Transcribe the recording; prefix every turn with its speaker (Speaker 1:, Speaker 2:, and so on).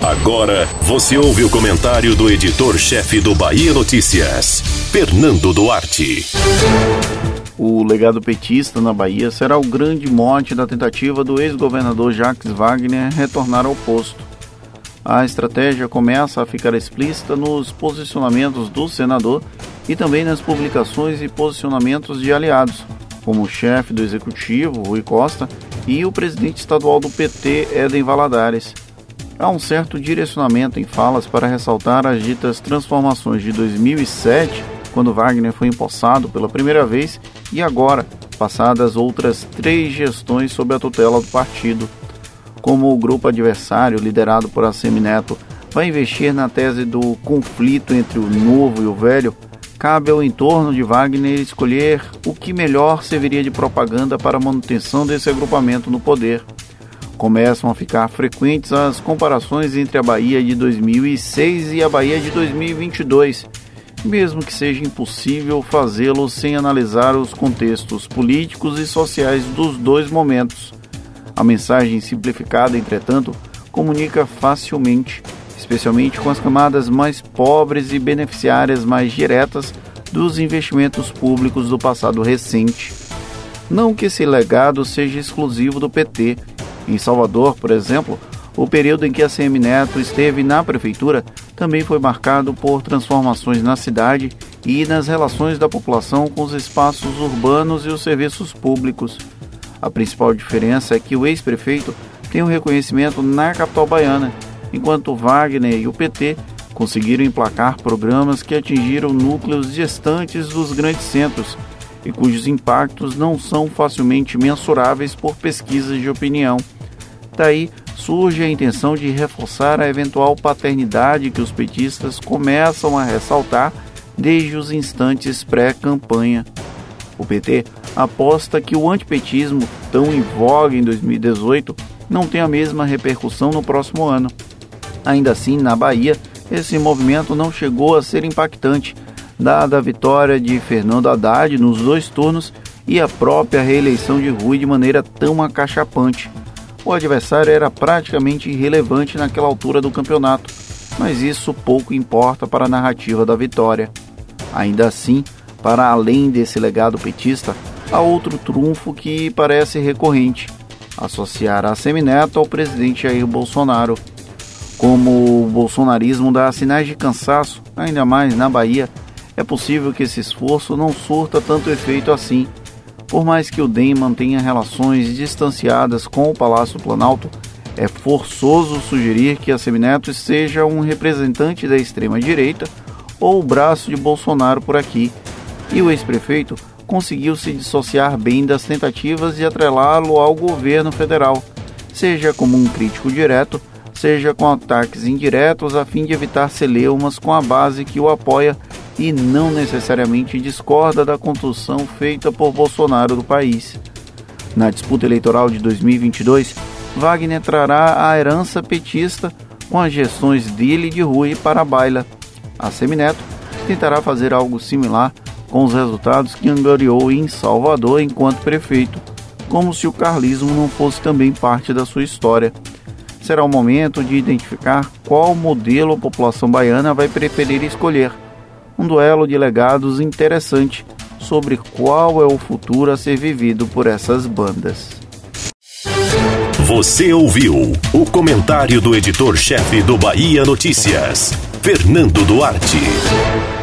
Speaker 1: Agora você ouve o comentário do editor-chefe do Bahia Notícias, Fernando Duarte.
Speaker 2: O legado petista na Bahia será o grande mote da tentativa do ex-governador Jacques Wagner retornar ao posto. A estratégia começa a ficar explícita nos posicionamentos do senador e também nas publicações e posicionamentos de aliados, como o chefe do executivo, Rui Costa, e o presidente estadual do PT, Eden Valadares. Há um certo direcionamento em falas para ressaltar as ditas transformações de 2007 quando Wagner foi empossado pela primeira vez, e agora, passadas outras três gestões sob a tutela do partido. Como o grupo adversário, liderado por Assemi Neto, vai investir na tese do conflito entre o novo e o velho, cabe ao entorno de Wagner escolher o que melhor serviria de propaganda para a manutenção desse agrupamento no poder. Começam a ficar frequentes as comparações entre a Bahia de 2006 e a Bahia de 2022 mesmo que seja impossível fazê-lo sem analisar os contextos políticos e sociais dos dois momentos. A mensagem simplificada, entretanto, comunica facilmente, especialmente com as camadas mais pobres e beneficiárias mais diretas dos investimentos públicos do passado recente. Não que esse legado seja exclusivo do PT. Em Salvador, por exemplo, o período em que a CM Neto esteve na prefeitura também foi marcado por transformações na cidade e nas relações da população com os espaços urbanos e os serviços públicos. A principal diferença é que o ex-prefeito tem um reconhecimento na capital baiana, enquanto Wagner e o PT conseguiram emplacar programas que atingiram núcleos distantes dos grandes centros e cujos impactos não são facilmente mensuráveis por pesquisas de opinião. Daí surge a intenção de reforçar a eventual paternidade que os petistas começam a ressaltar desde os instantes pré-campanha. O PT aposta que o antipetismo, tão em voga em 2018, não tem a mesma repercussão no próximo ano. Ainda assim, na Bahia, esse movimento não chegou a ser impactante, dada a vitória de Fernando Haddad nos dois turnos e a própria reeleição de Rui de maneira tão acachapante. O adversário era praticamente irrelevante naquela altura do campeonato, mas isso pouco importa para a narrativa da vitória. Ainda assim, para além desse legado petista, há outro trunfo que parece recorrente: associar a Semineto ao presidente Jair Bolsonaro. Como o bolsonarismo dá sinais de cansaço, ainda mais na Bahia, é possível que esse esforço não surta tanto efeito assim por mais que o DEM mantenha relações distanciadas com o Palácio Planalto, é forçoso sugerir que a Semineto seja um representante da extrema-direita ou o braço de Bolsonaro por aqui, e o ex-prefeito conseguiu se dissociar bem das tentativas de atrelá-lo ao governo federal, seja como um crítico direto, seja com ataques indiretos a fim de evitar celeumas com a base que o apoia e não necessariamente discorda da construção feita por Bolsonaro do país. Na disputa eleitoral de 2022, Wagner trará a herança petista com as gestões dele de Rui para a baila. A Semineto tentará fazer algo similar com os resultados que angariou em Salvador enquanto prefeito, como se o carlismo não fosse também parte da sua história. Será o momento de identificar qual modelo a população baiana vai preferir escolher um duelo de legados interessante sobre qual é o futuro a ser vivido por essas bandas.
Speaker 1: Você ouviu o comentário do editor-chefe do Bahia Notícias, Fernando Duarte.